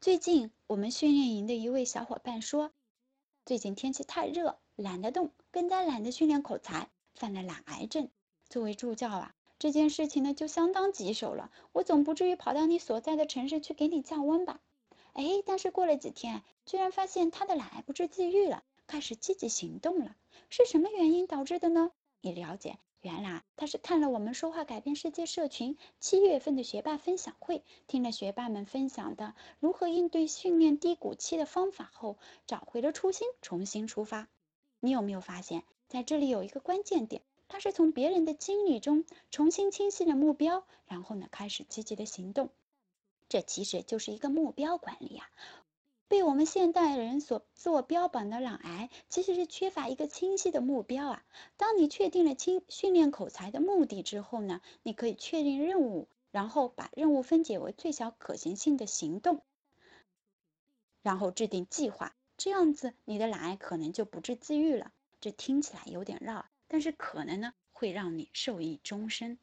最近我们训练营的一位小伙伴说，最近天气太热，懒得动，更加懒得训练口才，犯了懒癌症。作为助教啊，这件事情呢就相当棘手了。我总不至于跑到你所在的城市去给你降温吧？哎，但是过了几天，居然发现他的懒癌不治自愈了，开始积极行动了。是什么原因导致的呢？你了解？原来他是看了我们说话改变世界社群七月份的学霸分享会，听了学霸们分享的如何应对训练低谷期的方法后，找回了初心，重新出发。你有没有发现，在这里有一个关键点？他是从别人的经历中重新清晰了目标，然后呢，开始积极的行动。这其实就是一个目标管理啊。被我们现代人所自我标榜的懒癌，其实是缺乏一个清晰的目标啊。当你确定了清训练口才的目的之后呢，你可以确定任务，然后把任务分解为最小可行性的行动，然后制定计划。这样子，你的懒癌可能就不治自愈了。这听起来有点绕，但是可能呢，会让你受益终身。